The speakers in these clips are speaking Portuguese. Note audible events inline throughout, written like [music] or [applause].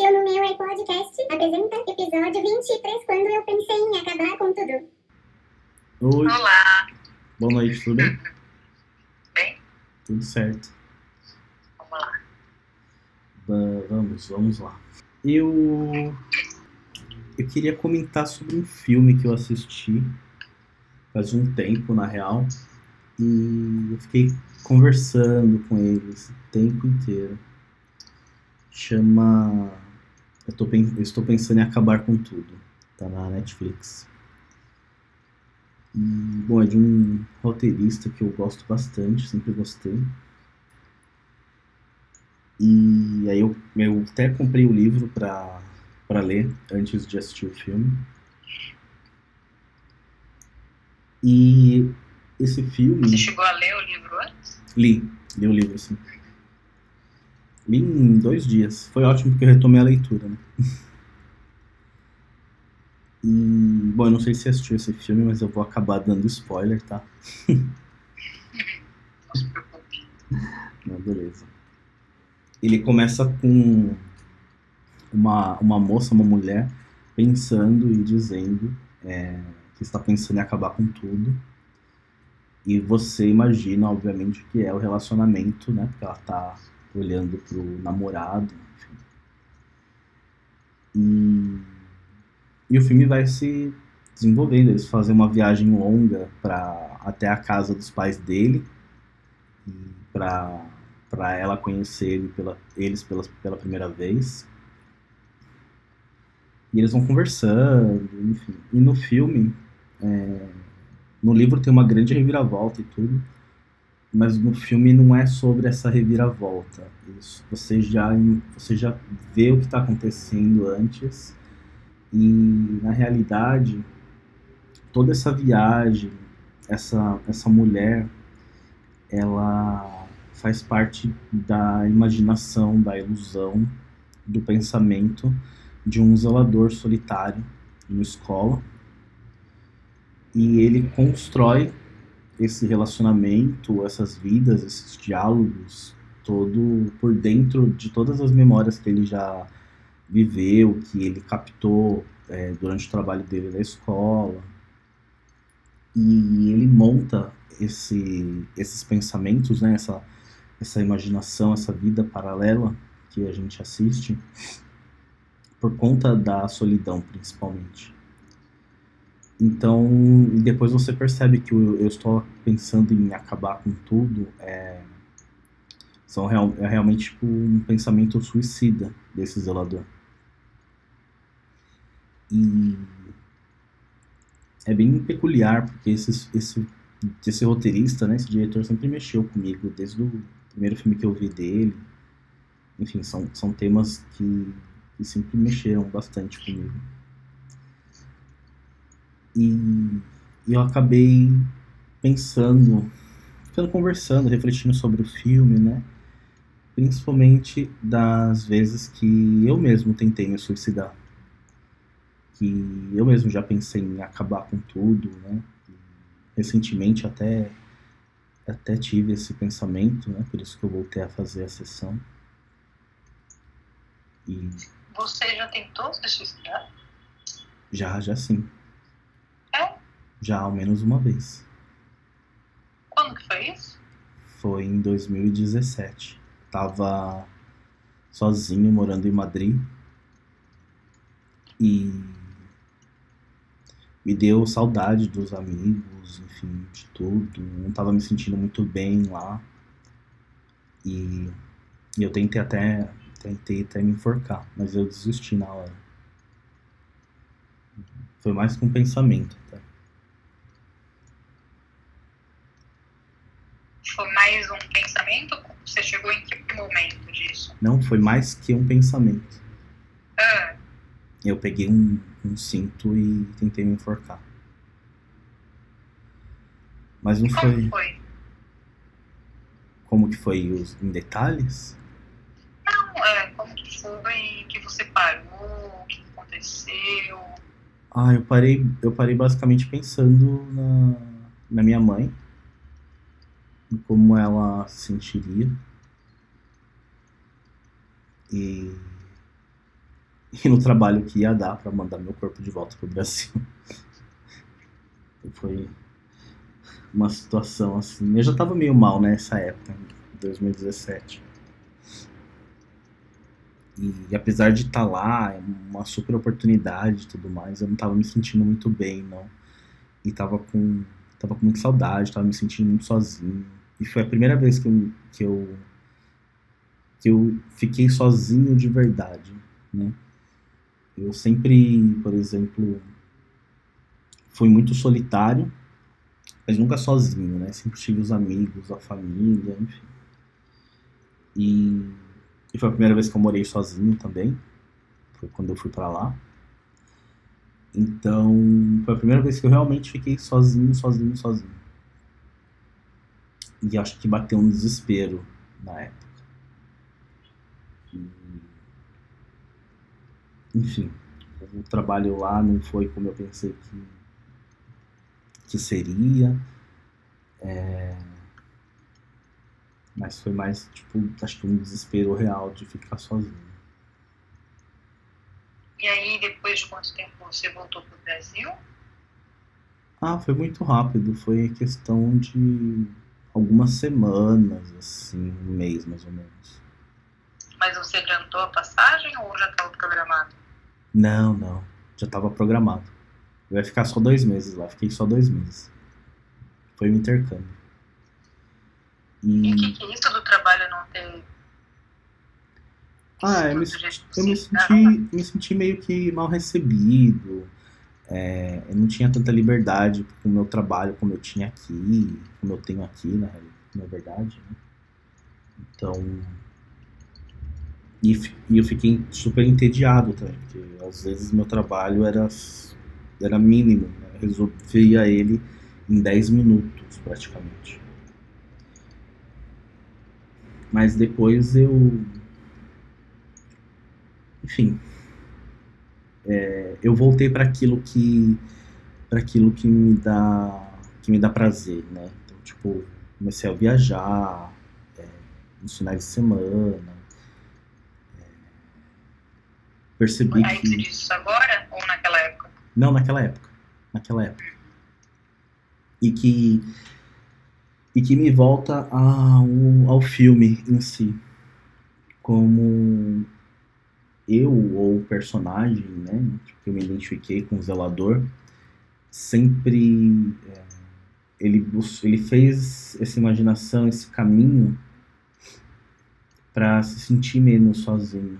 Este é o No Meu Podcast apresenta episódio 23, quando eu pensei em acabar com tudo. Oi, Olá, boa noite, tudo bem? [laughs] bem? Tudo certo. Vamos lá. Vamos, vamos lá. Eu eu queria comentar sobre um filme que eu assisti faz um tempo, na real, e eu fiquei conversando com ele esse tempo inteiro. Chama eu, tô, eu estou pensando em acabar com tudo. Tá na Netflix. E, bom, é de um roteirista que eu gosto bastante, sempre gostei. E aí eu, eu até comprei o livro pra, pra ler antes de assistir o filme. E esse filme. Você chegou a ler o livro antes? Li, li o livro, sim. Em dois dias. Foi ótimo porque eu retomei a leitura, né? [laughs] Bom, eu não sei se assistiu esse filme, mas eu vou acabar dando spoiler, tá? [laughs] Não beleza. Ele começa com uma, uma moça, uma mulher, pensando e dizendo é, que está pensando em acabar com tudo. E você imagina, obviamente, que é o relacionamento, né? Porque ela tá olhando pro namorado, enfim. E, e o filme vai se desenvolvendo. Eles fazem uma viagem longa para até a casa dos pais dele para para ela conhecer pela, eles pela, pela primeira vez. E eles vão conversando, enfim. E no filme, é, no livro tem uma grande reviravolta e tudo, mas no filme não é sobre essa reviravolta. Isso, você já você já vê o que está acontecendo antes e na realidade toda essa viagem, essa essa mulher, ela faz parte da imaginação, da ilusão, do pensamento de um zelador solitário numa escola. E ele constrói esse relacionamento, essas vidas, esses diálogos, todo por dentro de todas as memórias que ele já viveu, que ele captou é, durante o trabalho dele na escola. E ele monta esse, esses pensamentos, né, essa, essa imaginação, essa vida paralela que a gente assiste, por conta da solidão, principalmente. Então, depois você percebe que o eu estou pensando em acabar com tudo, é, são real, é realmente tipo, um pensamento suicida desse zelador. E é bem peculiar, porque esse, esse, esse roteirista, né, esse diretor sempre mexeu comigo, desde o primeiro filme que eu vi dele. Enfim, são, são temas que, que sempre mexeram bastante comigo. E, e eu acabei pensando, ficando conversando, refletindo sobre o filme, né? Principalmente das vezes que eu mesmo tentei me suicidar. Que eu mesmo já pensei em acabar com tudo, né? Recentemente até, até tive esse pensamento, né? Por isso que eu voltei a fazer a sessão. E Você já tentou se suicidar? já, já sim. Já ao menos uma vez. Quando que foi isso? Foi em 2017. Tava sozinho morando em Madrid. E me deu saudade dos amigos, enfim, de tudo. Não tava me sentindo muito bem lá. E, eu tentei até tentei até me enforcar, mas eu desisti na hora. Foi mais um pensamento, tá? Foi mais um pensamento? Você chegou em que momento disso? Não foi mais que um pensamento. Ah, Eu peguei um, um cinto e tentei me enforcar. Mas não como foi. foi? Como que foi os, em detalhes? Não, é, como que foi que você parou? O que aconteceu? Ah, eu parei, eu parei basicamente pensando na, na minha mãe, em como ela se sentiria. E e no trabalho que ia dar para mandar meu corpo de volta pro Brasil. Foi uma situação assim. Eu já tava meio mal nessa época, 2017. E, e apesar de estar tá lá, é uma super oportunidade e tudo mais, eu não tava me sentindo muito bem, não. E tava com, tava com muita saudade, tava me sentindo muito sozinho. E foi a primeira vez que eu, que eu, que eu fiquei sozinho de verdade, né? Eu sempre, por exemplo, fui muito solitário, mas nunca sozinho, né? Sempre tive os amigos, a família, enfim. E, e foi a primeira vez que eu morei sozinho também. Foi quando eu fui para lá. Então, foi a primeira vez que eu realmente fiquei sozinho, sozinho, sozinho. E acho que bateu um desespero na época. E, enfim, o trabalho lá não foi como eu pensei que, que seria. É, mas foi mais, tipo, acho que um desespero real de ficar sozinho. E aí, depois de quanto tempo você voltou para o Brasil? Ah, foi muito rápido. Foi questão de algumas semanas, assim, um mês mais ou menos. Mas você adiantou a passagem ou já estava programado? Não, não. Já estava programado. Eu ia ficar só dois meses lá. Fiquei só dois meses. Foi um intercâmbio. E o que, que é isso do trabalho não ter. Ah, eu me, eu me senti, me senti meio que mal recebido. É, eu não tinha tanta liberdade com o meu trabalho como eu tinha aqui, como eu tenho aqui, na, na verdade. Né? Então, e, e eu fiquei super entediado também, porque às vezes meu trabalho era, era mínimo, né? resolvia ele em 10 minutos praticamente. Mas depois eu. Enfim. É, eu voltei para aquilo que para aquilo que me dá que me dá prazer, né? Então, tipo, comecei a viajar é, nos finais de semana, percebi Aí que... disse isso agora ou naquela época? Não, naquela época. Naquela época. E que e que me volta ao, ao filme em si. Como eu ou o personagem, né, que eu me identifiquei com o zelador, sempre é, ele, ele fez essa imaginação, esse caminho para se sentir menos sozinho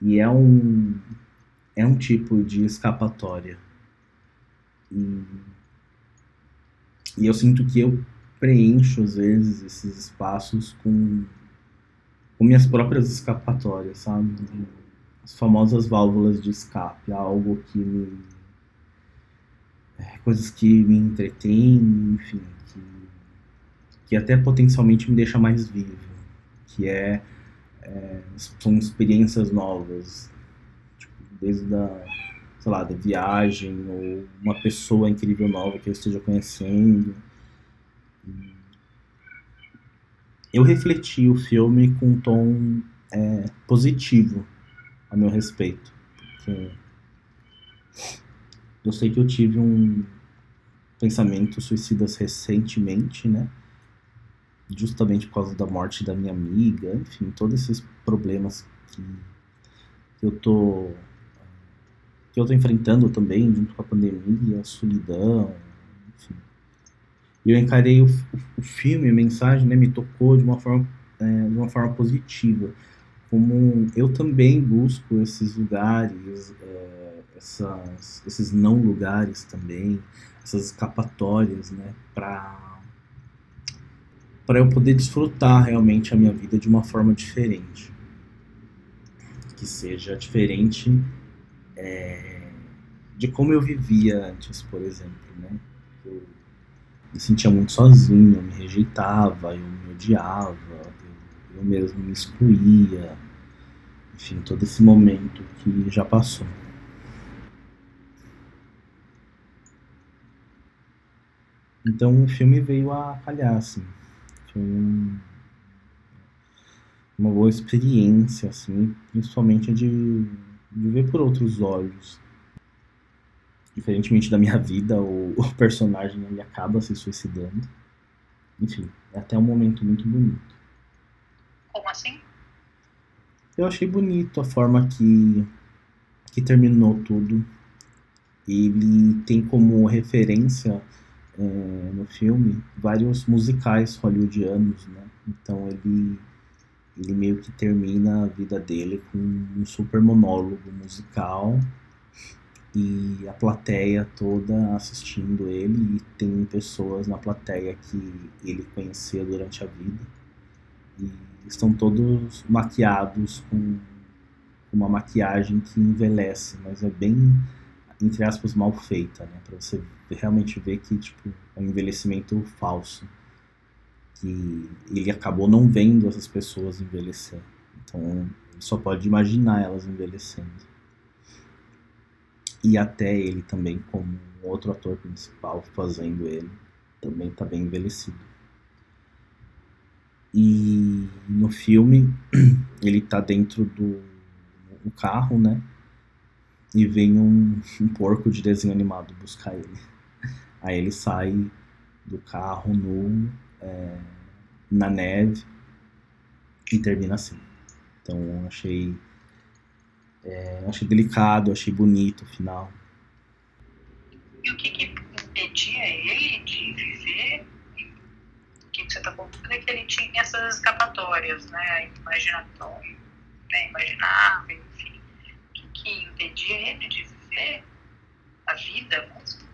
e é um, é um tipo de escapatória. E, e eu sinto que eu preencho, às vezes, esses espaços com, com minhas próprias escapatórias, sabe? As famosas válvulas de escape, algo que me. É, coisas que me entretêm, enfim, que, que até potencialmente me deixa mais vivo, que é é, são experiências novas, tipo, desde a, sei lá, da viagem ou uma pessoa incrível nova que eu esteja conhecendo. Eu refleti o filme com um tom é, positivo a meu respeito, porque eu sei que eu tive um pensamento suicidas recentemente, né? justamente por causa da morte da minha amiga, enfim, todos esses problemas que, eu tô que eu tô enfrentando também junto com a pandemia, a solidão, enfim. Eu encarei o, o filme, a mensagem, né, me tocou de uma forma é, de uma forma positiva, como eu também busco esses lugares, é, essas, esses não lugares também, essas escapatórias, né, para para eu poder desfrutar realmente a minha vida de uma forma diferente. Que seja diferente é, de como eu vivia antes, por exemplo, né? Eu me sentia muito sozinho, eu me rejeitava, eu me odiava, eu, mesmo me excluía. Enfim, todo esse momento que já passou. Então o filme veio a calhar, assim foi um, uma boa experiência, assim, principalmente de, de ver por outros olhos. Diferentemente da minha vida, o, o personagem ele acaba se suicidando. Enfim, é até um momento muito bonito. Como assim? Eu achei bonito a forma que, que terminou tudo. Ele tem como referência é, no filme vários musicais hollywoodianos, né? Então ele, ele meio que termina a vida dele com um super monólogo musical e a plateia toda assistindo ele e tem pessoas na plateia que ele conheceu durante a vida estão todos maquiados com uma maquiagem que envelhece, mas é bem entre aspas mal feita, né, para você realmente ver que tipo é um envelhecimento falso, que ele acabou não vendo essas pessoas envelhecer, então só pode imaginar elas envelhecendo. E até ele também como outro ator principal fazendo ele também está bem envelhecido. E no filme [clears throat] ele está dentro do, do, carro, né? E vem um, [laughs] um, porco de desenho animado buscar ele. [laughs] Aí ele sai do carro nu, é, na neve e termina assim. Então achei é, achei delicado, achei bonito o final. E o que, que impedia ele de viver? Você está contando é que ele tinha essas escapatórias, né? Imaginatório, né? imaginável, enfim. Que, que impedia ele de viver a vida mesmo?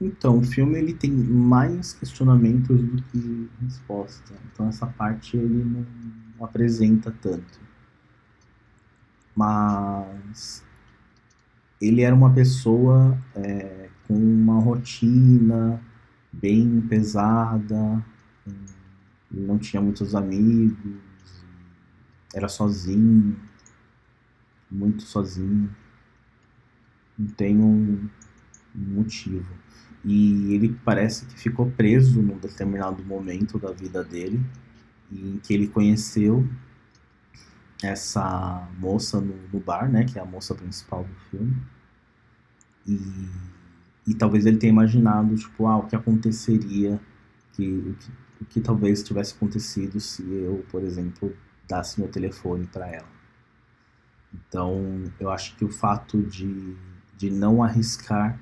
Então, o filme ele tem mais questionamentos do que resposta. Então, essa parte ele não apresenta tanto mas ele era uma pessoa é, com uma rotina bem pesada, não tinha muitos amigos, era sozinho, muito sozinho, não tem um, um motivo. E ele parece que ficou preso num determinado momento da vida dele, em que ele conheceu essa moça no, no, bar, né, que é a moça principal do filme. E, e talvez ele tenha imaginado, tipo, ah, o que aconteceria, que, o, que, que talvez tivesse acontecido se eu, por exemplo, dasse meu telefone para ela. Então, eu acho que o fato de, de não arriscar,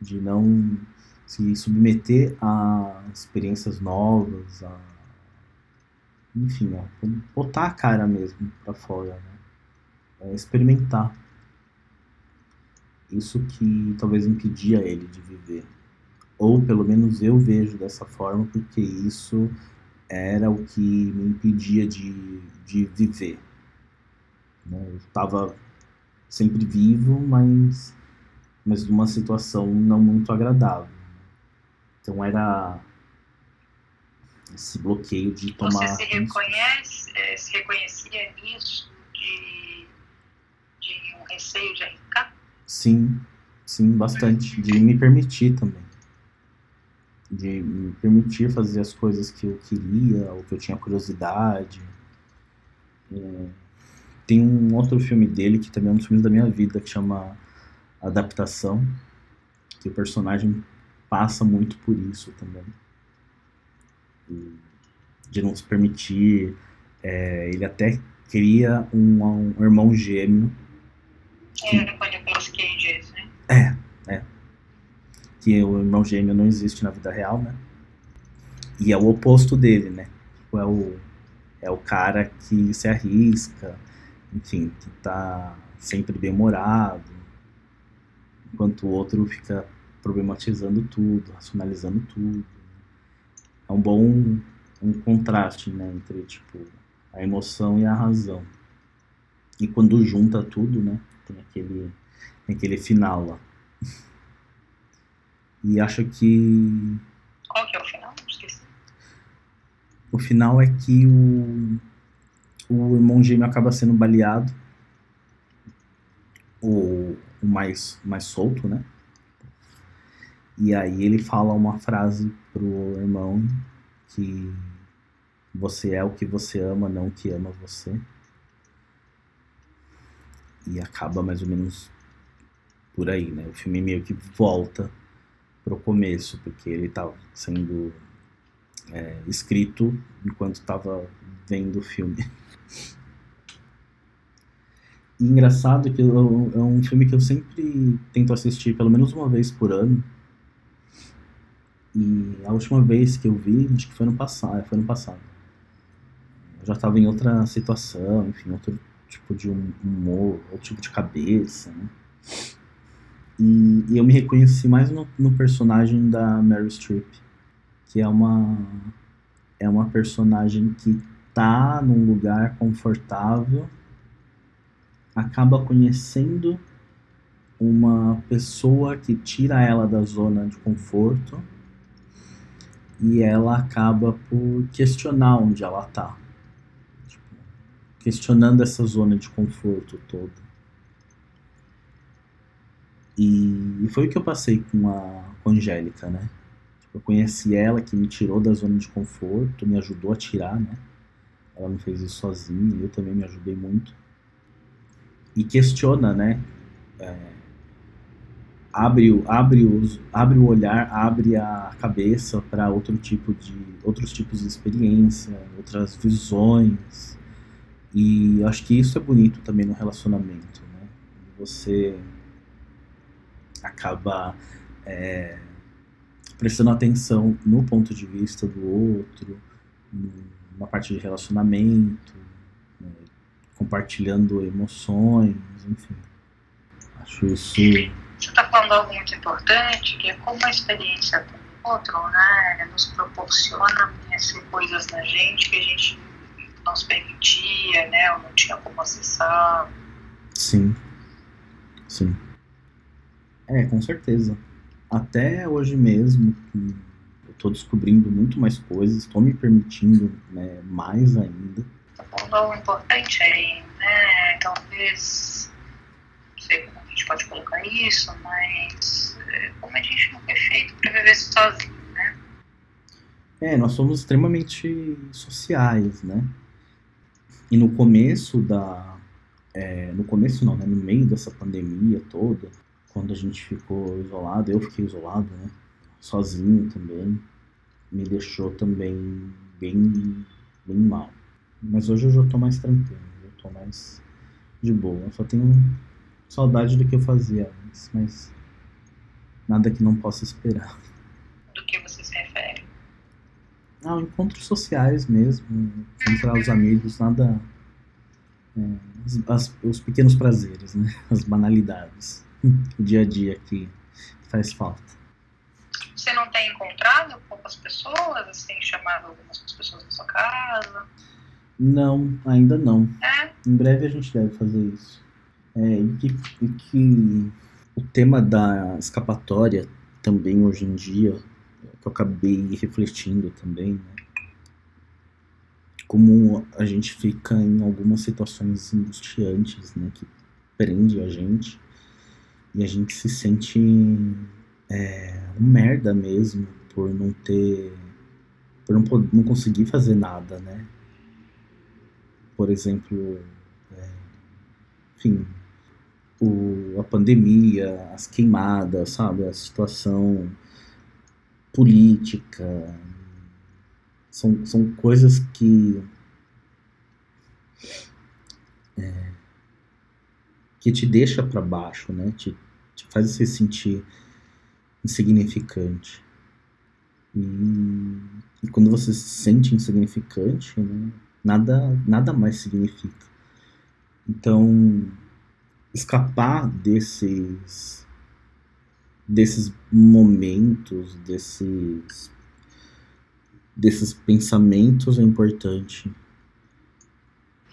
de não se submeter a experiências novas, a enfim, ó, botar a cara mesmo para fora, né? É experimentar. Isso que talvez impedia ele de viver. Ou pelo menos eu vejo dessa forma, porque isso era o que me impedia de, de viver. Né? Eu estava sempre vivo, mas, mas numa situação não muito agradável. Então era esse bloqueio de tomar. Você se reconhece, é, se reconhecia nisso de, de um receio de arriscar? Sim, sim, bastante. De me permitir também. De me permitir fazer as coisas que eu queria, ou que eu tinha curiosidade. É, tem um outro filme dele que também é um dos filmes da minha vida, que chama Adaptação, que o personagem passa muito por isso também de não se permitir. É, ele até cria um, um irmão gêmeo. Que, é, Cages, né? É, é. Que o irmão gêmeo não existe na vida real, né? E é o oposto dele, né? Tipo, é o, é o cara que se arrisca, enfim, que tá sempre bem-humorado, enquanto o outro fica problematizando tudo, racionalizando tudo é um bom um contraste né, entre tipo, a emoção e a razão. E quando junta tudo, né, tem aquele, tem aquele final lá. E acho que. Qual que é o final? Esqueci. O final é que o, o irmão gêmeo acaba sendo baleado. O, o mais, mais solto, né? E aí ele fala uma frase pro irmão que você é o que você ama, não o que ama você. E acaba mais ou menos por aí, né? O filme meio que volta pro começo, porque ele estava sendo é, escrito enquanto estava vendo o filme. E engraçado que eu, é um filme que eu sempre tento assistir pelo menos uma vez por ano. E a última vez que eu vi, acho que foi no passado, foi no passado. Eu já estava em outra situação, enfim, outro tipo de humor, outro tipo de cabeça, né? E, e eu me reconheci mais no, no personagem da Mary Streep, que é uma é uma personagem que tá num lugar confortável, acaba conhecendo uma pessoa que tira ela da zona de conforto e ela acaba por questionar onde ela tá. Questionando essa zona de conforto toda. E, e, foi o que eu passei com a, com a Angélica, né? Tipo, eu conheci ela, que me tirou da zona de conforto, me ajudou a tirar, né? Ela não fez isso sozinha, eu também me ajudei muito. E questiona, né? É, abre, abre, os, abre o olhar, abre a cabeça para outro tipo de outros tipos de experiência, outras visões. E acho que isso é bonito também no relacionamento, né? Você acaba é, prestando atenção no ponto de vista do outro, numa parte de relacionamento, né? compartilhando emoções, enfim. Acho isso você está falando algo muito importante, que é como a experiência com o outro né, nos proporciona conhecer coisas na gente que a gente não se permitia, né, ou não tinha como acessar. Sim, sim. É, com certeza. Até hoje mesmo, eu estou descobrindo muito mais coisas, estou me permitindo né, mais ainda. Algo importante aí, né, talvez, não sei como gente pode colocar isso, mas é, como a gente não foi feito para viver sozinho, né? É, nós somos extremamente sociais, né? E no começo da. É, no começo não, né? No meio dessa pandemia toda, quando a gente ficou isolado, eu fiquei isolado, né? Sozinho também, me deixou também bem, bem mal. Mas hoje eu já tô mais tranquilo, eu tô mais de boa. Eu só tenho saudade do que eu fazia antes, mas nada que não possa esperar. Do que você se refere? Ah, encontros sociais mesmo, encontrar os amigos, nada. É, as, os pequenos prazeres, né? [laughs] As banalidades. O dia a dia que faz falta. Você não tem encontrado poucas pessoas? Você tem chamado algumas pessoas na sua casa? Não, ainda não. É? Em breve a gente deve fazer isso. É, e que, e que o tema da escapatória também hoje em dia, que eu acabei refletindo também, né? como a gente fica em algumas situações angustiantes, né, que prende a gente e a gente se sente é, um merda mesmo por não ter, por não, não conseguir fazer nada, né? Por exemplo, é, enfim, o, a pandemia, as queimadas, sabe? A situação política. São, são coisas que. É, que te deixa para baixo, né? Te, te faz você sentir insignificante. E, e, quando você se sente insignificante, né, nada, nada mais significa. Então, escapar desses desses momentos, desses desses pensamentos é importante.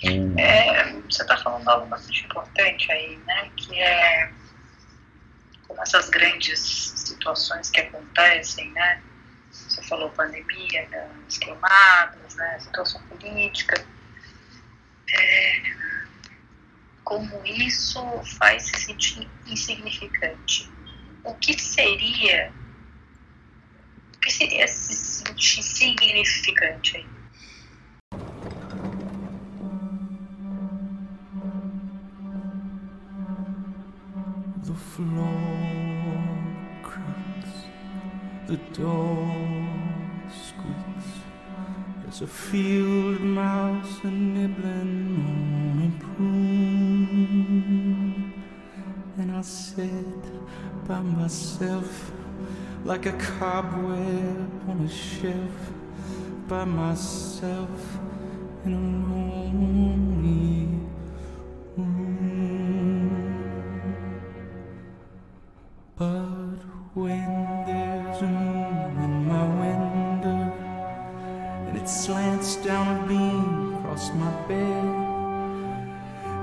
É... Você está falando algo bastante importante aí, né? Que é como essas grandes situações que acontecem, né? Você falou pandemia, as queimadas, né? Situação política. É, como isso faz se sentir insignificante. O que seria o que seria significante aí? floor creaks, the door squeaks. There's a field mouse a nibbling on a prune, and I sit by myself like a cobweb on a shelf by myself in a lonely room. But when there's a moon in my window and it slants down a beam across my bed,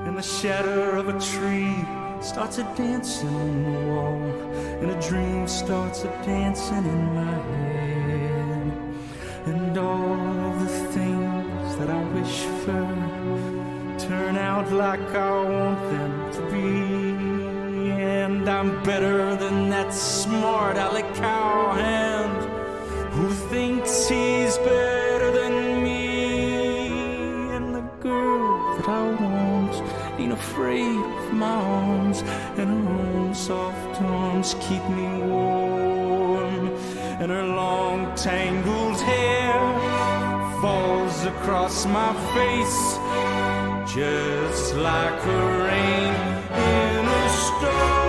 and the shadow of a tree starts a dancing on the wall, and a dream starts a dancing in my head, and all the things that I wish for turn out like I want them to be. And I'm better than that smart Alec Cowhand who thinks he's keep me warm. And her long tangled hair falls across my face just like a rain in a storm.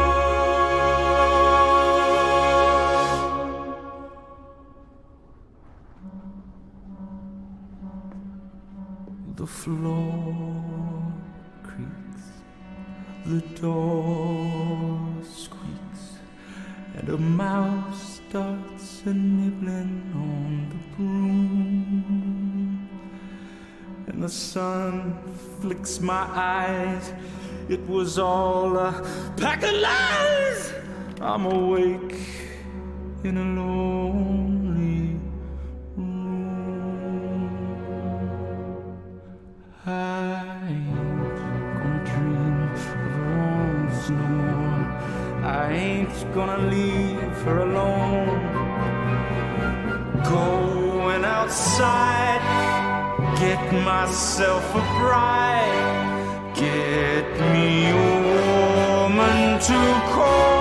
The floor creaks, the door and a mouse starts a nibbling on the broom. And the sun flicks my eyes. It was all a pack of lies. I'm awake in a lonely room. I ain't gonna dream of Rose no more. I ain't gonna leave her alone. Going outside, get myself a bride, get me a woman to call.